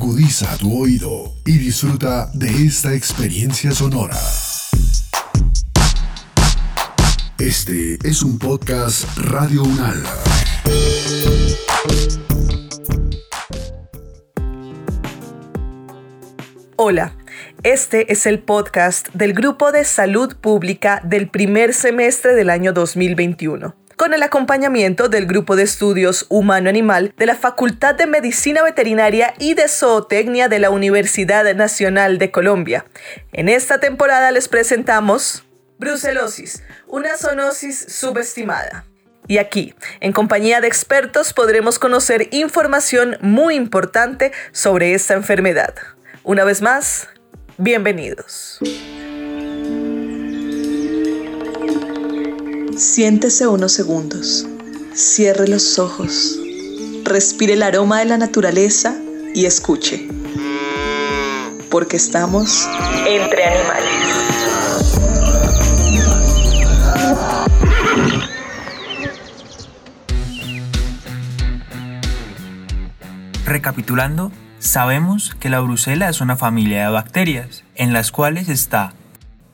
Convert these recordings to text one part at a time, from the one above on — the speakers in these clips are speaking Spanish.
Agudiza tu oído y disfruta de esta experiencia sonora. Este es un podcast Radio Unal. Hola, este es el podcast del Grupo de Salud Pública del primer semestre del año 2021 con el acompañamiento del Grupo de Estudios Humano-Animal de la Facultad de Medicina Veterinaria y de Zootecnia de la Universidad Nacional de Colombia. En esta temporada les presentamos Brucelosis, una zoonosis subestimada. Y aquí, en compañía de expertos, podremos conocer información muy importante sobre esta enfermedad. Una vez más, bienvenidos. Siéntese unos segundos, cierre los ojos, respire el aroma de la naturaleza y escuche, porque estamos entre animales. Recapitulando, sabemos que la brucela es una familia de bacterias, en las cuales está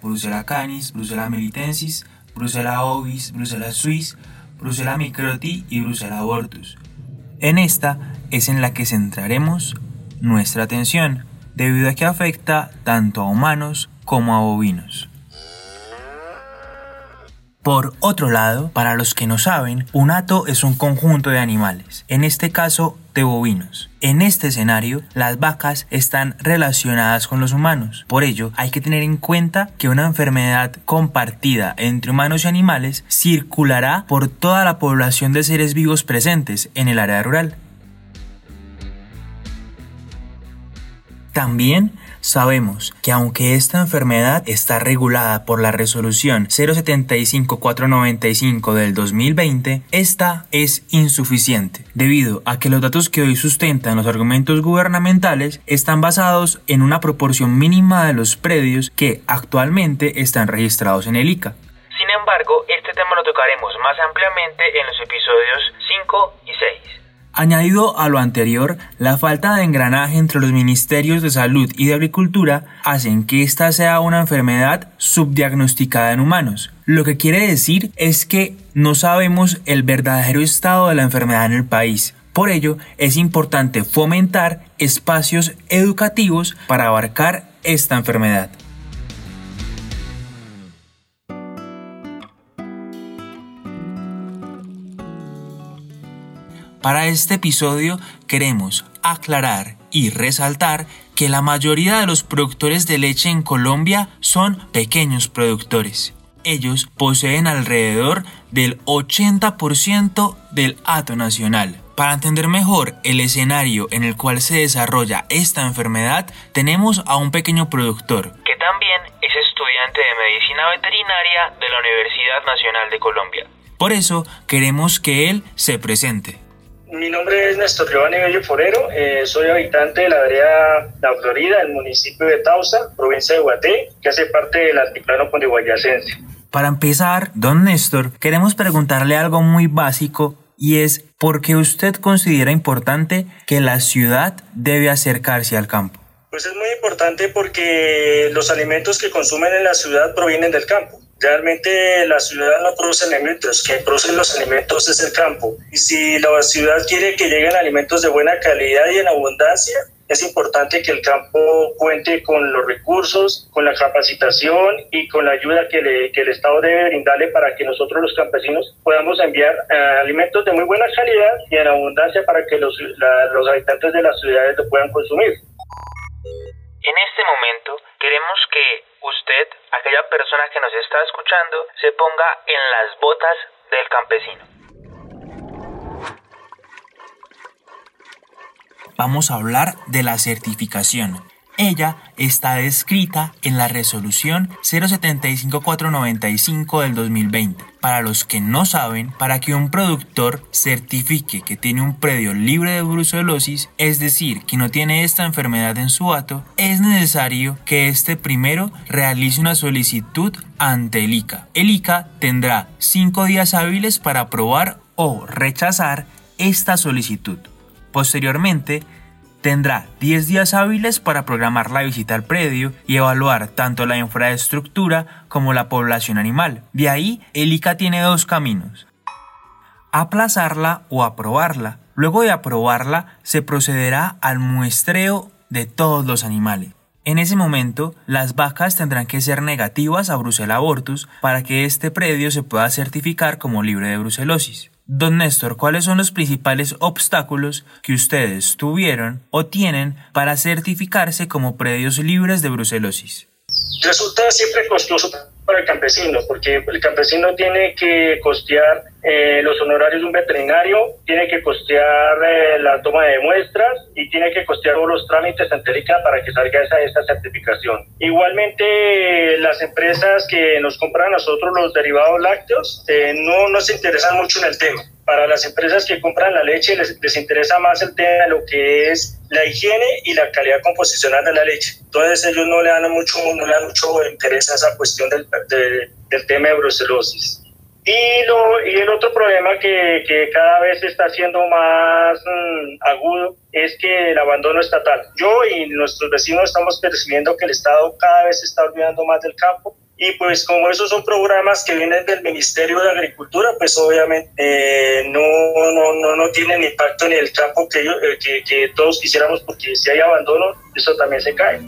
Brucella canis, Brucella melitensis, Brucella ovis, Brucella suis, Brucella microti y Brucella abortus. En esta es en la que centraremos nuestra atención, debido a que afecta tanto a humanos como a bovinos. Por otro lado, para los que no saben, un hato es un conjunto de animales, en este caso de bovinos. En este escenario, las vacas están relacionadas con los humanos. Por ello, hay que tener en cuenta que una enfermedad compartida entre humanos y animales circulará por toda la población de seres vivos presentes en el área rural. También Sabemos que aunque esta enfermedad está regulada por la resolución 075-495 del 2020, esta es insuficiente, debido a que los datos que hoy sustentan los argumentos gubernamentales están basados en una proporción mínima de los predios que actualmente están registrados en el ICA. Sin embargo, este tema lo tocaremos más ampliamente en los episodios 5 y 6. Añadido a lo anterior, la falta de engranaje entre los ministerios de salud y de agricultura hacen que esta sea una enfermedad subdiagnosticada en humanos. Lo que quiere decir es que no sabemos el verdadero estado de la enfermedad en el país. Por ello, es importante fomentar espacios educativos para abarcar esta enfermedad. Para este episodio queremos aclarar y resaltar que la mayoría de los productores de leche en Colombia son pequeños productores. Ellos poseen alrededor del 80% del hato nacional. Para entender mejor el escenario en el cual se desarrolla esta enfermedad, tenemos a un pequeño productor, que también es estudiante de medicina veterinaria de la Universidad Nacional de Colombia. Por eso queremos que él se presente. Mi nombre es Néstor Giovanni Bello Forero, eh, soy habitante de la área La Florida, el municipio de Tausa, provincia de Guaté, que hace parte del altiplano cundiboyacense. Para empezar, don Néstor, queremos preguntarle algo muy básico y es ¿por qué usted considera importante que la ciudad debe acercarse al campo? Pues es muy importante porque los alimentos que consumen en la ciudad provienen del campo. Realmente la ciudad no produce alimentos, quien produce los alimentos es el campo. Y si la ciudad quiere que lleguen alimentos de buena calidad y en abundancia, es importante que el campo cuente con los recursos, con la capacitación y con la ayuda que, el Estado debe brindarle para que nosotros los campesinos podamos enviar eh, alimentos de muy buena calidad y en abundancia para que los, los habitantes de las ciudades lo puedan consumir. En este momento queremos que usted, aquella persona que nos está escuchando, se ponga en las botas del campesino. Vamos a hablar de la certificación. Ella está descrita en la resolución 075495 del 2020. Para los que no saben, para que un productor certifique que tiene un predio libre de brucelosis, es decir, que no tiene esta enfermedad en su hato, es necesario que éste primero realice una solicitud ante el ICA. El ICA tendrá 5 días hábiles para aprobar o rechazar esta solicitud. Posteriormente, tendrá 10 días hábiles para programar la visita al predio y evaluar tanto la infraestructura como la población animal. De ahí, el ICA tiene dos caminos. Aplazarla o aprobarla. Luego de aprobarla, se procederá al muestreo de todos los animales. En ese momento, las vacas tendrán que ser negativas a Brucella abortus para que este predio se pueda certificar como libre de brucelosis. Don Néstor, ¿cuáles son los principales obstáculos que ustedes tuvieron o tienen para certificarse como predios libres de brucelosis? Resulta siempre costoso para el campesino, porque el campesino tiene que costear eh, los honorarios de un veterinario, tiene que costear eh, la toma de muestras y tiene que costear todos los trámites ante para que salga esa, esa certificación. Igualmente, las empresas que nos compran a nosotros los derivados lácteos eh, no nos interesan mucho en el tema. Para las empresas que compran la leche les, les interesa más el tema de lo que es la higiene y la calidad composicional de la leche. Entonces ellos no le dan mucho, no le dan mucho interés a esa cuestión del, del tema de brucelosis. Y, lo, y el otro problema que, que cada vez está siendo más mm, agudo es que el abandono estatal. Yo y nuestros vecinos estamos percibiendo que el Estado cada vez se está olvidando más del campo y pues como esos son programas que vienen del Ministerio de Agricultura, pues obviamente eh, no, no, no, tienen impacto en el campo que, eh, que, que todos quisiéramos porque si hay abandono, eso también se cae.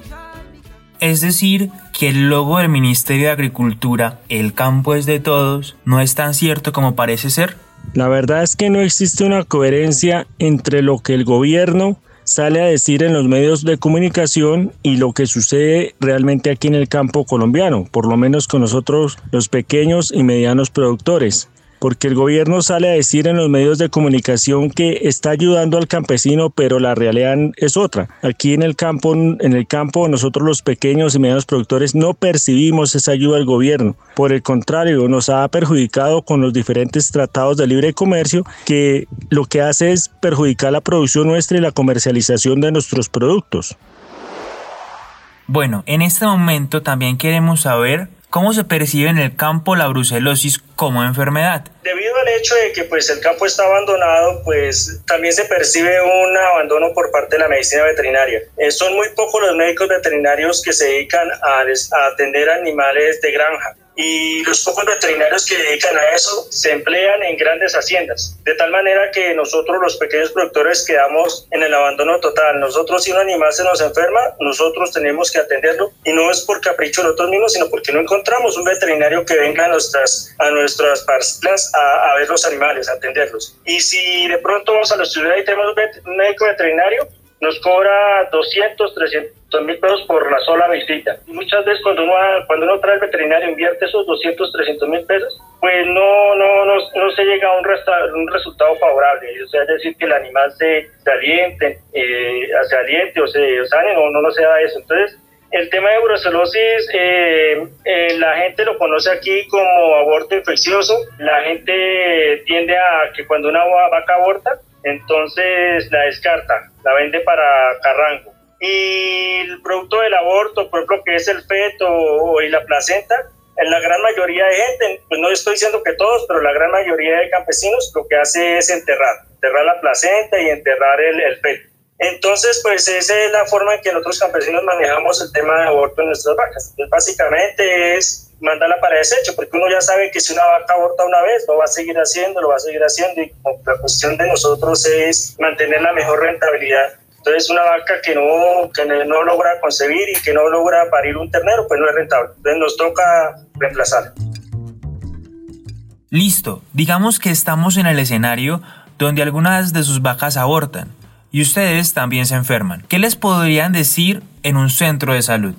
Es decir, que el logo del Ministerio de Agricultura, el campo es de todos, no es tan cierto como parece ser? La verdad es que no existe una coherencia entre lo que el gobierno sale a decir en los medios de comunicación y lo que sucede realmente aquí en el campo colombiano, por lo menos con nosotros los pequeños y medianos productores porque el gobierno sale a decir en los medios de comunicación que está ayudando al campesino, pero la realidad es otra. Aquí en el campo, en el campo nosotros los pequeños y medianos productores no percibimos esa ayuda del gobierno. Por el contrario, nos ha perjudicado con los diferentes tratados de libre comercio que lo que hace es perjudicar la producción nuestra y la comercialización de nuestros productos. Bueno, en este momento también queremos saber ¿Cómo se percibe en el campo la brucelosis como enfermedad? Debido al hecho de que pues, el campo está abandonado, pues también se percibe un abandono por parte de la medicina veterinaria. Eh, son muy pocos los médicos veterinarios que se dedican a, a atender animales de granja y los pocos veterinarios que dedican a eso se emplean en grandes haciendas, de tal manera que nosotros los pequeños productores quedamos en el abandono total. Nosotros si un animal se nos enferma, nosotros tenemos que atenderlo y no es por capricho de nosotros mismos, sino porque no encontramos un veterinario que venga a nuestras, a nuestras parcelas a, a ver los animales, a atenderlos. Y si de pronto vamos a la ciudad y tenemos un médico veterinario, nos cobra 200, 300 mil pesos por la sola visita. Muchas veces cuando uno, cuando uno trae el veterinario invierte esos 200, 300 mil pesos, pues no, no, no, no, se llega a un, un resultado favorable. O sea, es decir, que el animal se, se aliente, eh, se aliente o se sane, no, no se da eso. Entonces, el tema de brucelosis, eh, eh, la gente lo conoce aquí como aborto infeccioso. La gente tiende a que cuando una vaca aborta, entonces la descarta, la vende para carrango. Y el producto del aborto, por ejemplo, que es el feto y la placenta, en la gran mayoría de gente, pues no estoy diciendo que todos, pero la gran mayoría de campesinos lo que hace es enterrar, enterrar la placenta y enterrar el, el feto. Entonces, pues esa es la forma en que nosotros campesinos manejamos el tema de aborto en nuestras vacas. Entonces, básicamente es mandarla para desecho, porque uno ya sabe que si una vaca aborta una vez, lo va a seguir haciendo, lo va a seguir haciendo, y la cuestión de nosotros es mantener la mejor rentabilidad. Entonces, una vaca que no, que no logra concebir y que no logra parir un ternero, pues no es rentable. Entonces, nos toca reemplazar. Listo, digamos que estamos en el escenario donde algunas de sus vacas abortan y ustedes también se enferman. ¿Qué les podrían decir en un centro de salud?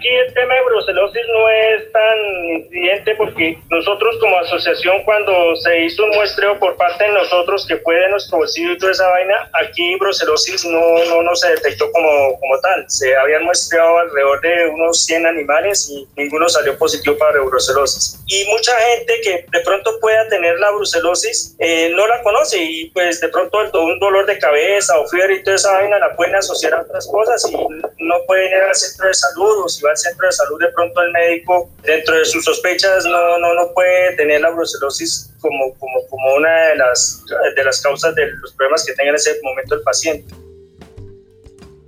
Aquí el tema de brucelosis no es tan incidente porque nosotros como asociación cuando se hizo un muestreo por parte de nosotros que fue de nuestro bolsillo y toda esa vaina, aquí brucelosis no, no, no se detectó como, como tal. Se habían muestreado alrededor de unos 100 animales y ninguno salió positivo para brucelosis. Y mucha gente que de pronto pueda tener la brucelosis eh, no la conoce y pues de pronto un dolor de cabeza o fiebre y toda esa vaina la pueden asociar a otras cosas y no pueden ir al centro de salud si va al centro de salud, de pronto el médico, dentro de sus sospechas, no, no, no puede tener la brucelosis como, como, como una de las, de las causas de los problemas que tenga en ese momento el paciente.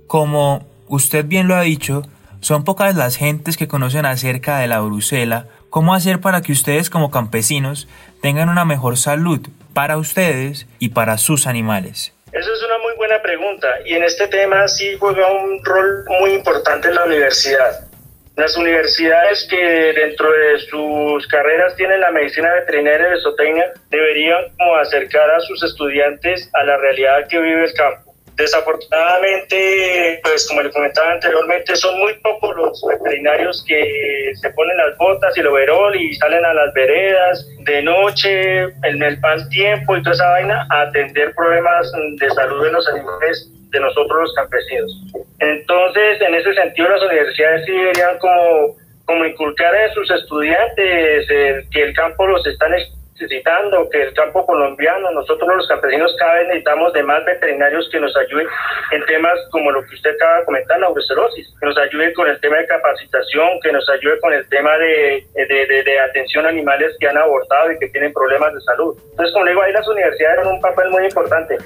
Como usted bien lo ha dicho, son pocas las gentes que conocen acerca de la Brusela. ¿Cómo hacer para que ustedes como campesinos tengan una mejor salud para ustedes y para sus animales? Eso es una muy buena pregunta y en este tema sí juega un rol muy importante en la universidad. Las universidades que dentro de sus carreras tienen la medicina veterinaria y de zootecnia deberían como acercar a sus estudiantes a la realidad que vive el campo. Desafortunadamente, pues como le comentaba anteriormente, son muy pocos los veterinarios que se ponen las botas y el overol y salen a las veredas de noche, en el mal tiempo y toda esa vaina a atender problemas de salud de los animales de nosotros los campesinos. Entonces, en ese sentido, las universidades sí deberían como, como inculcar a sus estudiantes que el campo los están necesitando, que el campo colombiano, nosotros los campesinos cada vez necesitamos de más veterinarios que nos ayuden en temas como lo que usted acaba de comentar, la brucelosis, que nos ayude con el tema de capacitación, que nos ayude con el tema de, de, de, atención a animales que han abortado y que tienen problemas de salud. Entonces, como le digo, ahí las universidades tienen un papel muy importante.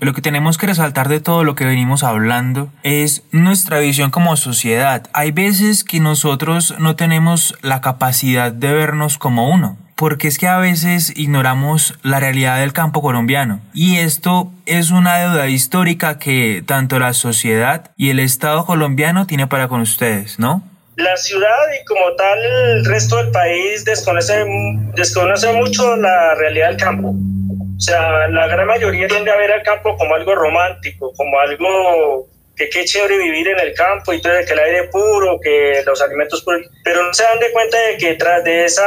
Lo que tenemos que resaltar de todo lo que venimos hablando es nuestra visión como sociedad. Hay veces que nosotros no tenemos la capacidad de vernos como uno porque es que a veces ignoramos la realidad del campo colombiano. Y esto es una deuda histórica que tanto la sociedad y el Estado colombiano tiene para con ustedes, ¿no? La ciudad y como tal el resto del país desconoce, desconoce mucho la realidad del campo. O sea, la gran mayoría tiende a ver al campo como algo romántico, como algo que qué chévere vivir en el campo y todo, que el aire puro, que los alimentos puros, pero no se dan de cuenta de que detrás de esa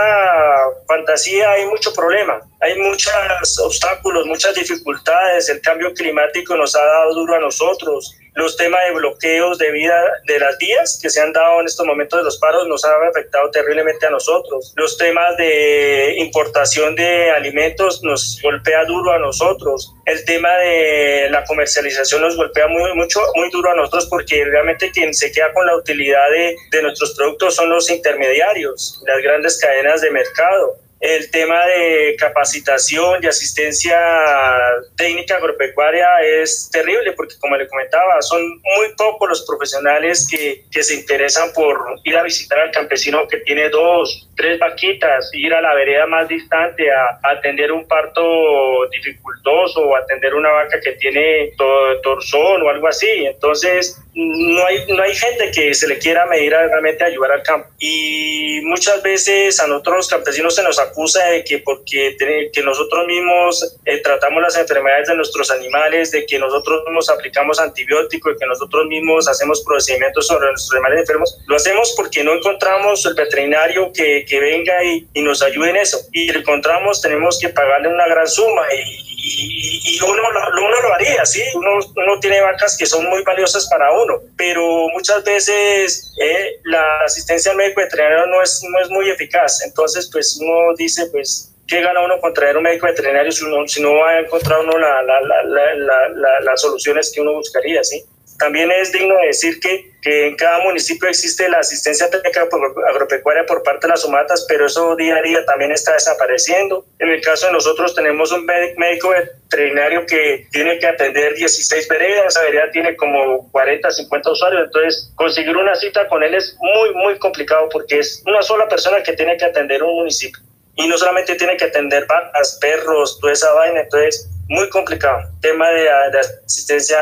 fantasía hay mucho problema, hay muchos obstáculos, muchas dificultades, el cambio climático nos ha dado duro a nosotros, los temas de bloqueos de vida de las vías que se han dado en estos momentos de los paros nos han afectado terriblemente a nosotros. Los temas de importación de alimentos nos golpea duro a nosotros. El tema de la comercialización nos golpea muy, mucho, muy duro a nosotros porque realmente quien se queda con la utilidad de, de nuestros productos son los intermediarios, las grandes cadenas de mercado el tema de capacitación y asistencia técnica agropecuaria es terrible porque, como le comentaba, son muy pocos los profesionales que, que se interesan por ir a visitar al campesino que tiene dos, tres vaquitas, ir a la vereda más distante a, atender un parto dificultoso o atender una vaca que tiene torzón o algo así. Entonces, no hay, no hay gente que se le quiera medir realmente ayudar al campo. Y muchas veces a nosotros los campesinos se nos acusa de que porque que nosotros mismos eh, tratamos las enfermedades de nuestros animales, de que nosotros mismos aplicamos antibióticos, de que nosotros mismos hacemos procedimientos sobre nuestros animales enfermos. Lo hacemos porque no encontramos el veterinario que, que venga y, y, nos ayude en eso. Y lo encontramos, tenemos que pagarle una gran suma y, y, uno, uno, lo haría, ¿sí? Uno, uno, tiene vacas que son muy valiosas para uno, pero muchas veces eh, la asistencia al médico veterinario no es, no es muy eficaz. Entonces, pues uno dice, pues, ¿qué gana uno con traer un médico veterinario si, uno, si no va a encontrar uno la, la, la, las soluciones que uno buscaría, ¿sí? También es digno de decir que, que, en cada municipio existe la asistencia técnica agropecuaria por parte de las sumatas, pero eso día a día también está desapareciendo. En el caso de nosotros tenemos un médico veterinario que tiene que atender 16 veredas, esa vereda tiene como 40, 50 usuarios, entonces conseguir una cita con él es muy, muy complicado porque es una sola persona que tiene que atender un municipio. Y no solamente tiene que atender vacas, perros, toda esa vaina, entonces muy complicado. Tema de, asistencia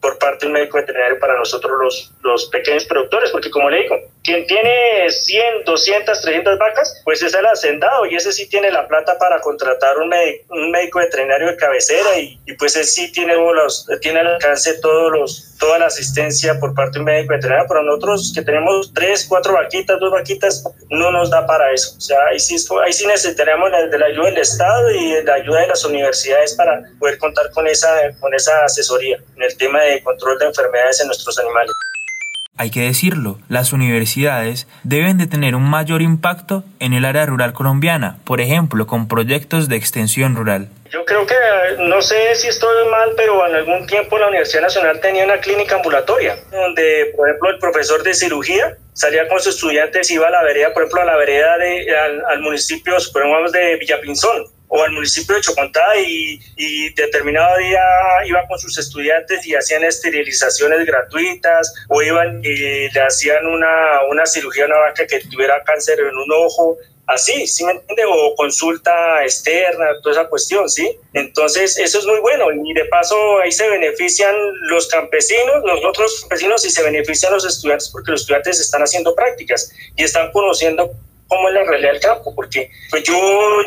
por parte del médico veterinario para nosotros los, los pequeños productores, porque como le digo, quien tiene 100, 200, 300 vacas, pues es el hacendado y ese sí tiene la plata para contratar un, un médico veterinario de cabecera y, pues él sí tiene, los, tiene al alcance todos los, toda la asistencia por parte de un médico veterinario, pero nosotros que tenemos 3, 4 vaquitas, 2 vaquitas, no nos da para eso. O sea, ahí sí, ahí sí necesitaríamos de la ayuda del Estado y de la ayuda de las universidades para poder contar con esa, con esa asesoría en el tema de control de enfermedades en nuestros animales. Hay que decirlo, las universidades deben de tener un mayor impacto en el área rural colombiana, por ejemplo, con proyectos de extensión rural. Yo creo que, no sé si estoy mal, pero en algún tiempo la Universidad Nacional tenía una clínica ambulatoria, donde, por ejemplo, el profesor de cirugía salía con sus estudiantes, iba a la vereda, por ejemplo, a la vereda de, al, al municipio, supongamos, de Villapinzón, o al municipio de Chocontá y, y, determinado día iba con sus estudiantes y hacían esterilizaciones gratuitas o iban y le hacían una, una cirugía a una vaca que tuviera cáncer en un ojo así, ¿sí me entiende? O consulta externa, toda esa cuestión, ¿sí? Entonces, eso es muy bueno y de paso ahí se benefician los campesinos, los otros campesinos y se benefician los estudiantes porque los estudiantes están haciendo prácticas y están conociendo cómo es la realidad del campo, porque pues yo,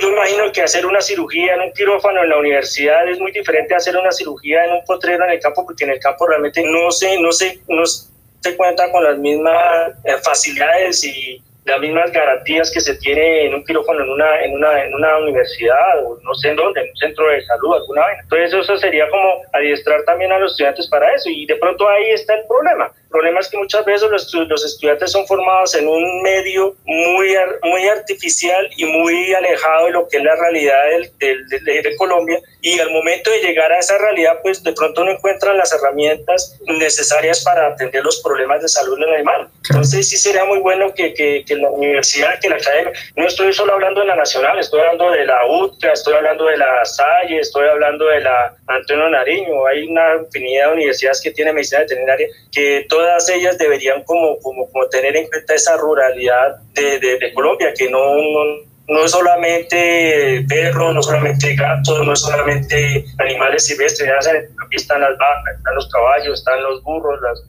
yo imagino que hacer una cirugía en un quirófano en la universidad es muy diferente a hacer una cirugía en un potrero en el campo, porque en el campo realmente no se, no se, no se cuenta con las mismas eh, facilidades y las mismas garantías que se tiene en un quirófano en una, en una, en una universidad o no sé en dónde, en un centro de salud, alguna vez. Entonces eso sería como adiestrar también a los estudiantes para eso y de pronto ahí está el problema. El problema es que muchas veces los, los estudiantes son formados en un medio muy, muy artificial y muy alejado de lo que es la realidad del, del, de Colombia y al momento de llegar a esa realidad pues de pronto no encuentran las herramientas necesarias para atender los problemas de salud del animal. Entonces sí sería muy bueno que, que la universidad, que la academia. No estoy solo hablando de la nacional, estoy hablando de la UTCA, estoy hablando de la Salle, estoy hablando de la Antonio Nariño. Hay una infinidad de universidades que tienen medicina veterinaria que todas ellas deberían como, como, como tener en cuenta esa ruralidad de, de, Colombia, que no, no no es solamente perros, no solamente gatos, no es solamente animales silvestres, aquí están las vacas, están los caballos, están los burros, las,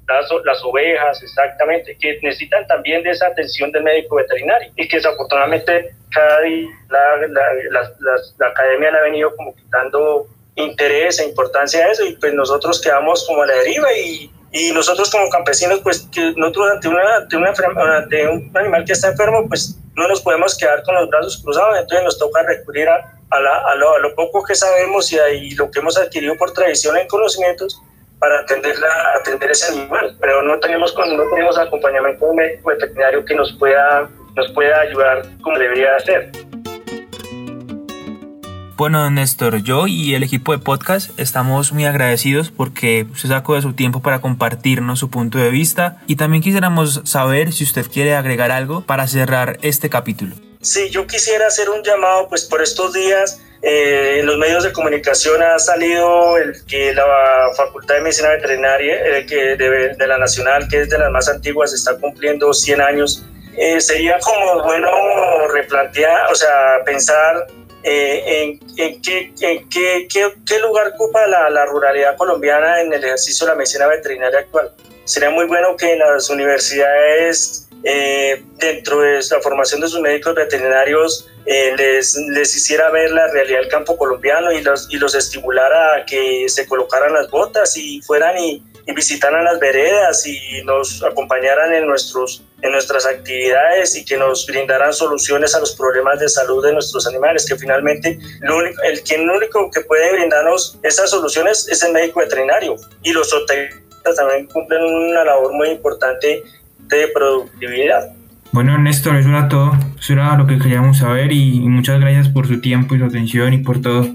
las, ovejas, exactamente, que necesitan también de esa atención del médico veterinario y que desafortunadamente cada día la, la, la, academia le ha venido como quitando interés e importancia a eso y pues nosotros quedamos como a la deriva y, y nosotros como campesinos pues que nosotros ante, una, ante, una, ante un animal que está enfermo pues no nos podemos quedar con los brazos cruzados, entonces nos toca recurrir a, a, lo, poco que sabemos y, ahí lo que hemos adquirido por tradición en conocimientos para atender, la, atender ese animal, pero no tenemos, no tenemos acompañamiento médico veterinario que nos pueda, nos pueda ayudar como debería hacer. Bueno, Néstor, yo y el equipo de podcast estamos muy agradecidos porque se sacó de su tiempo para compartirnos su punto de vista y también quisiéramos saber si usted quiere agregar algo para cerrar este capítulo. Sí, yo quisiera hacer un llamado, pues por estos días eh, en los medios de comunicación ha salido el que la Facultad de Medicina Veterinaria eh, que de, de, la Nacional, que es de las más antiguas, está cumpliendo 100 años. Eh, sería como bueno replantear, o sea, pensar eh, en, qué, qué, qué, lugar ocupa la, la, ruralidad colombiana en el ejercicio de la medicina veterinaria actual. Sería muy bueno que las universidades, eh, dentro de la formación de sus médicos veterinarios, eh, les, les, hiciera ver la realidad del campo colombiano y los, y los estimulara a que se colocaran las botas y fueran y, y visitaran las veredas y nos acompañaran en, nuestros, en nuestras actividades y que nos brindaran soluciones a los problemas de salud de nuestros animales, que finalmente lo único, el quien único que puede brindarnos esas soluciones es el médico veterinario y los zootecnistas también cumplen una labor muy importante de productividad. Bueno, Néstor, eso era todo. Eso era lo que queríamos saber y muchas gracias por su tiempo y su atención y por todo.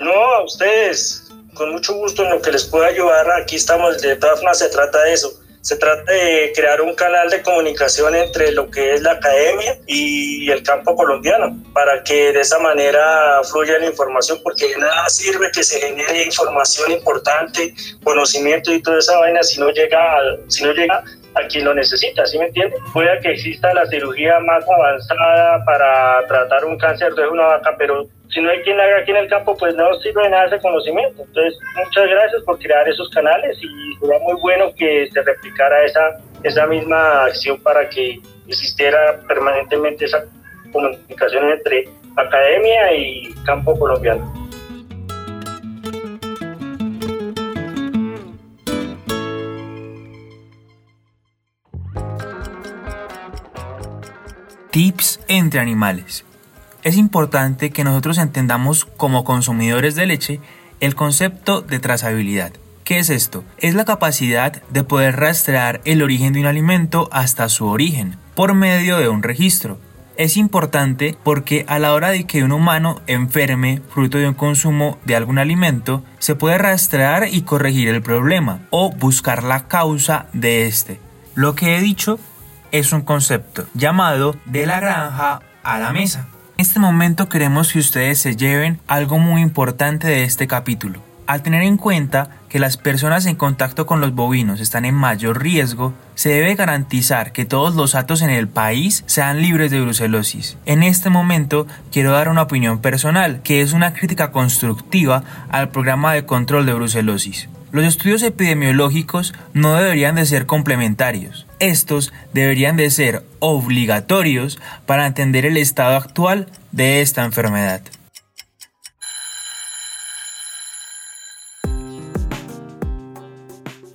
No, a ustedes con mucho gusto en lo que les pueda ayudar. Aquí estamos, de todas formas se trata de eso. Se trata de crear un canal de comunicación entre lo que es la academia y el campo colombiano, para que de esa manera fluya la información, porque nada sirve que se genere información importante, conocimiento y toda esa vaina si no llega, si no llega a quien lo necesita, ¿sí me entiende? Puede que exista la cirugía más avanzada para tratar un cáncer de una vaca, pero si no hay quien haga aquí en el campo, pues no sirve nada ese conocimiento. Entonces, muchas gracias por crear esos canales y sería muy bueno que se replicara esa, esa misma acción para que existiera permanentemente esa comunicación entre academia y campo colombiano. Tips entre animales. Es importante que nosotros entendamos como consumidores de leche el concepto de trazabilidad. ¿Qué es esto? Es la capacidad de poder rastrear el origen de un alimento hasta su origen por medio de un registro. Es importante porque a la hora de que un humano enferme fruto de un consumo de algún alimento, se puede rastrear y corregir el problema o buscar la causa de este. Lo que he dicho es un concepto llamado de la granja a la mesa. En este momento queremos que ustedes se lleven algo muy importante de este capítulo. Al tener en cuenta que las personas en contacto con los bovinos están en mayor riesgo, se debe garantizar que todos los atos en el país sean libres de brucelosis. En este momento quiero dar una opinión personal, que es una crítica constructiva al programa de control de brucelosis. Los estudios epidemiológicos no deberían de ser complementarios. Estos deberían de ser obligatorios para entender el estado actual de esta enfermedad.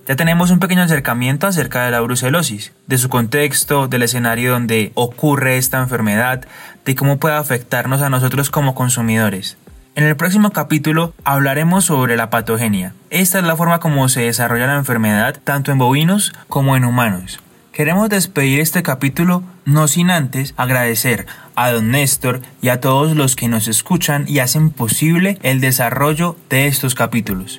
Ya tenemos un pequeño acercamiento acerca de la brucelosis, de su contexto, del escenario donde ocurre esta enfermedad, de cómo puede afectarnos a nosotros como consumidores. En el próximo capítulo hablaremos sobre la patogenia. Esta es la forma como se desarrolla la enfermedad tanto en bovinos como en humanos. Queremos despedir este capítulo no sin antes agradecer a don Néstor y a todos los que nos escuchan y hacen posible el desarrollo de estos capítulos.